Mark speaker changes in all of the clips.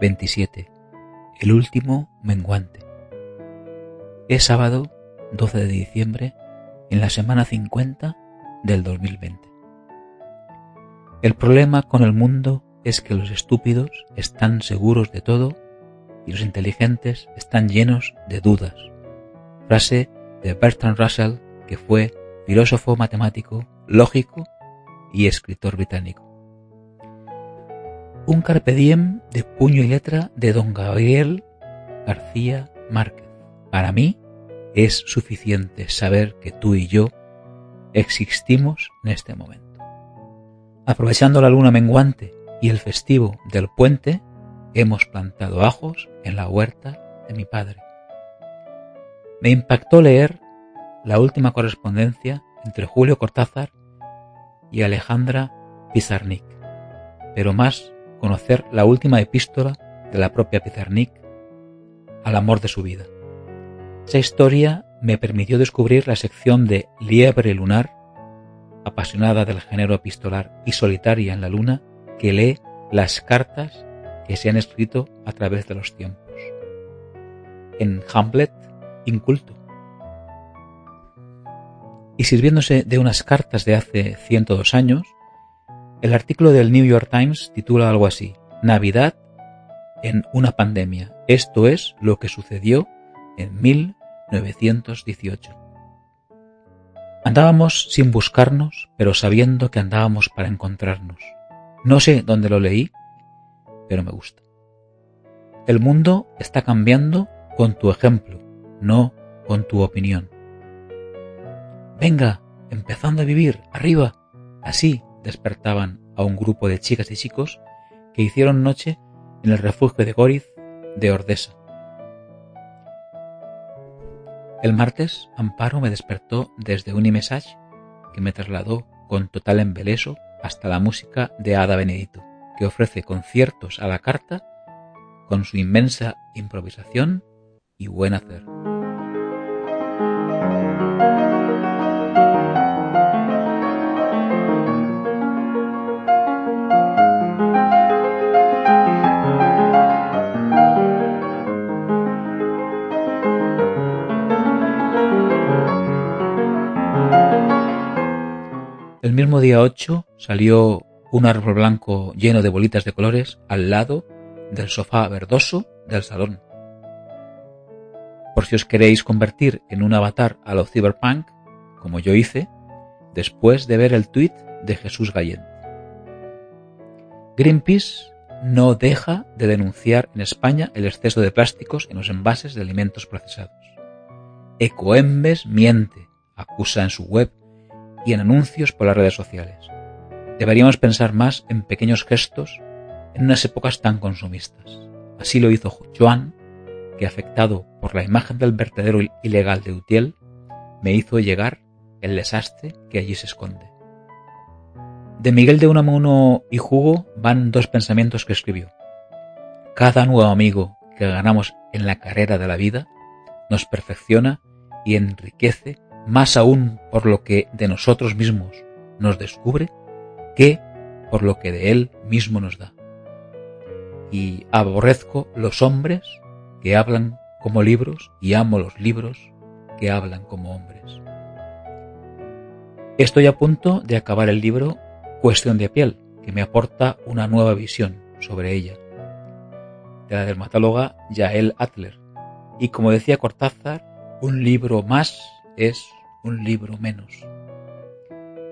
Speaker 1: 27. El último menguante. Es sábado 12 de diciembre en la semana 50 del 2020. El problema con el mundo es que los estúpidos están seguros de todo y los inteligentes están llenos de dudas. Frase de Bertrand Russell, que fue filósofo matemático, lógico y escritor británico. Un carpe diem de puño y letra de don Gabriel García Márquez. Para mí es suficiente saber que tú y yo existimos en este momento. Aprovechando la luna menguante y el festivo del puente, hemos plantado ajos en la huerta de mi padre. Me impactó leer la última correspondencia entre Julio Cortázar y Alejandra Pizarnik, pero más conocer la última epístola de la propia Pizarnik al amor de su vida. Esa historia me permitió descubrir la sección de Liebre Lunar, apasionada del género epistolar y solitaria en la luna, que lee las cartas que se han escrito a través de los tiempos. En Hamlet, inculto. Y sirviéndose de unas cartas de hace 102 años, el artículo del New York Times titula algo así, Navidad en una pandemia. Esto es lo que sucedió en 1918. Andábamos sin buscarnos, pero sabiendo que andábamos para encontrarnos. No sé dónde lo leí, pero me gusta. El mundo está cambiando con tu ejemplo, no con tu opinión. Venga, empezando a vivir, arriba. Así despertaban a un grupo de chicas y chicos que hicieron noche en el refugio de Goriz de Ordesa. El martes, Amparo me despertó desde un imesage que me trasladó con total embeleso hasta la música de Ada Benedito, que ofrece conciertos a la carta con su inmensa improvisación y buen hacer. El mismo día 8 salió un árbol blanco lleno de bolitas de colores al lado del sofá verdoso del salón. Por si os queréis convertir en un avatar a lo cyberpunk, como yo hice, después de ver el tuit de Jesús Gallén. Greenpeace no deja de denunciar en España el exceso de plásticos en los envases de alimentos procesados. Ecoembes miente, acusa en su web y en anuncios por las redes sociales. Deberíamos pensar más en pequeños gestos en unas épocas tan consumistas. Así lo hizo Joan, que afectado por la imagen del vertedero ilegal de Utiel, me hizo llegar el desastre que allí se esconde. De Miguel de Unamuno y Jugo van dos pensamientos que escribió. Cada nuevo amigo que ganamos en la carrera de la vida nos perfecciona y enriquece más aún por lo que de nosotros mismos nos descubre que por lo que de él mismo nos da. Y aborrezco los hombres que hablan como libros y amo los libros que hablan como hombres. Estoy a punto de acabar el libro Cuestión de piel, que me aporta una nueva visión sobre ella, de la dermatóloga Yael Adler. Y como decía Cortázar, un libro más es un libro menos.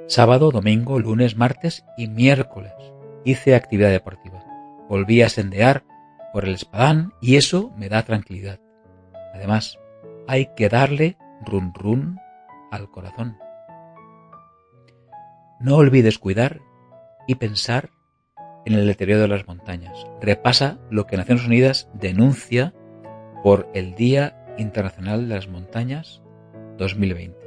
Speaker 1: Sábado, domingo, lunes, martes y miércoles hice actividad deportiva. Volví a sendear por el espadán y eso me da tranquilidad. Además, hay que darle run run al corazón. No olvides cuidar y pensar en el deterioro de las montañas. Repasa lo que Naciones Unidas denuncia por el Día Internacional de las Montañas 2020.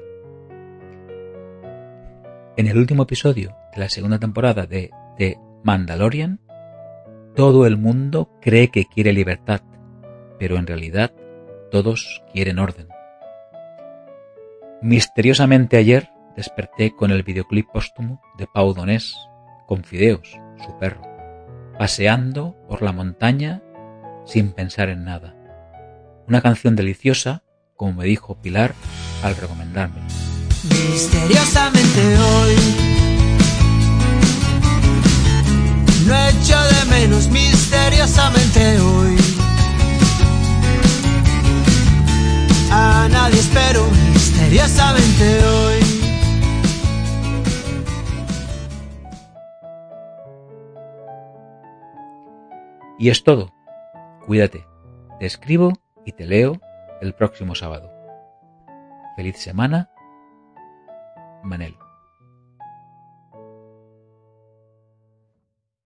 Speaker 1: En el último episodio de la segunda temporada de The Mandalorian, todo el mundo cree que quiere libertad, pero en realidad todos quieren orden. Misteriosamente ayer desperté con el videoclip póstumo de Pau Donés con Fideos, su perro, paseando por la montaña sin pensar en nada. Una canción deliciosa, como me dijo Pilar al recomendarme.
Speaker 2: Misteriosamente hoy no echo de menos misteriosamente hoy. A nadie espero misteriosamente hoy.
Speaker 1: Y es todo. Cuídate. Te escribo y te leo el próximo sábado. Feliz semana. Manel.